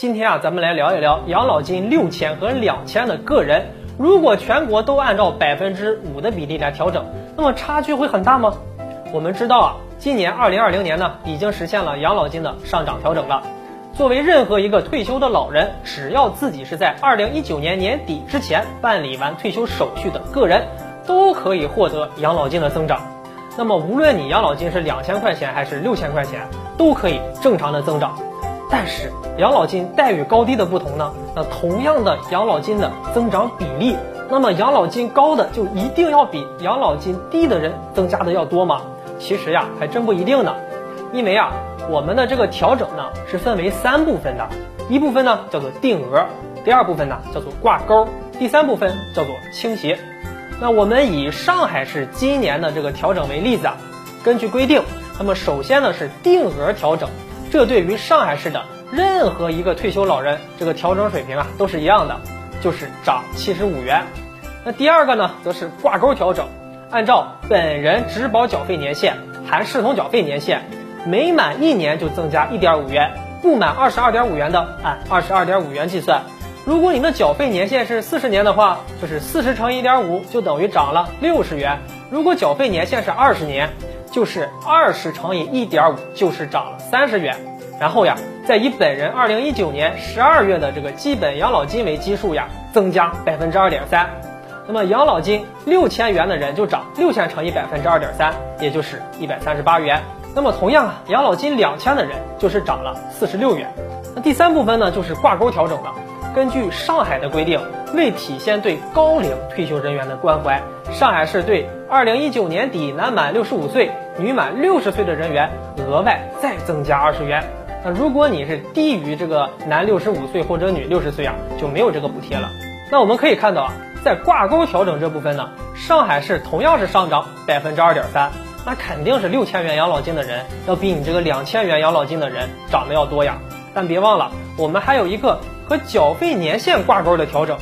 今天啊，咱们来聊一聊养老金六千和两千的个人，如果全国都按照百分之五的比例来调整，那么差距会很大吗？我们知道啊，今年二零二零年呢，已经实现了养老金的上涨调整了。作为任何一个退休的老人，只要自己是在二零一九年年底之前办理完退休手续的个人，都可以获得养老金的增长。那么，无论你养老金是两千块钱还是六千块钱，都可以正常的增长。但是，养老金待遇高低的不同呢？那同样的养老金的增长比例，那么养老金高的就一定要比养老金低的人增加的要多吗？其实呀，还真不一定呢。因为啊，我们的这个调整呢是分为三部分的，一部分呢叫做定额，第二部分呢叫做挂钩，第三部分叫做倾斜。那我们以上海市今年的这个调整为例子啊，根据规定，那么首先呢是定额调整。这对于上海市的任何一个退休老人，这个调整水平啊都是一样的，就是涨七十五元。那第二个呢，则是挂钩调整，按照本人职保缴费年限含视同缴费年限，每满一年就增加一点五元，不满二十二点五元的按二十二点五元计算。如果您的缴费年限是四十年的话，就是四十乘一点五就等于涨了六十元。如果缴费年限是二十年。就是二十乘以一点五，就是涨了三十元。然后呀，再以本人二零一九年十二月的这个基本养老金为基数呀，增加百分之二点三。那么养老金六千元的人就涨六千乘以百分之二点三，也就是一百三十八元。那么同样啊，养老金两千的人就是涨了四十六元。那第三部分呢，就是挂钩调整了。根据上海的规定，为体现对高龄退休人员的关怀，上海市对二零一九年底男满六十五岁、女满六十岁的人员额外再增加二十元。那如果你是低于这个男六十五岁或者女六十岁啊，就没有这个补贴了。那我们可以看到啊，在挂钩调整这部分呢，上海市同样是上涨百分之二点三，那肯定是六千元养老金的人要比你这个两千元养老金的人涨得要多呀。但别忘了，我们还有一个。和缴费年限挂钩的调整，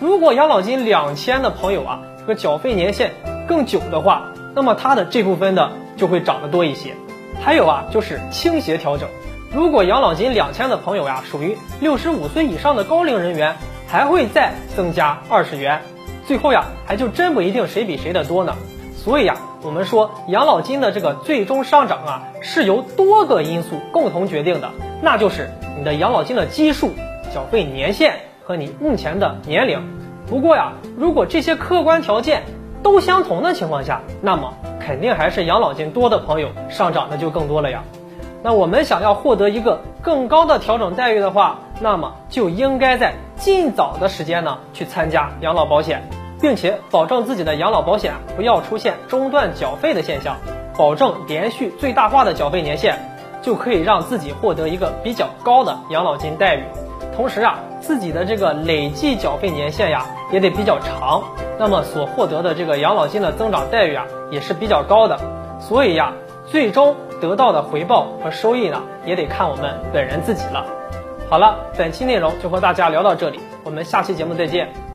如果养老金两千的朋友啊，这个缴费年限更久的话，那么它的这部分的就会涨得多一些。还有啊，就是倾斜调整，如果养老金两千的朋友呀，属于六十五岁以上的高龄人员，还会再增加二十元。最后呀，还就真不一定谁比谁的多呢。所以呀，我们说养老金的这个最终上涨啊，是由多个因素共同决定的，那就是你的养老金的基数。缴费年限和你目前的年龄，不过呀，如果这些客观条件都相同的情况下，那么肯定还是养老金多的朋友上涨的就更多了呀。那我们想要获得一个更高的调整待遇的话，那么就应该在尽早的时间呢去参加养老保险，并且保证自己的养老保险不要出现中断缴费的现象，保证连续最大化的缴费年限，就可以让自己获得一个比较高的养老金待遇。同时啊，自己的这个累计缴费年限呀也得比较长，那么所获得的这个养老金的增长待遇啊也是比较高的。所以呀，最终得到的回报和收益呢，也得看我们本人自己了。好了，本期内容就和大家聊到这里，我们下期节目再见。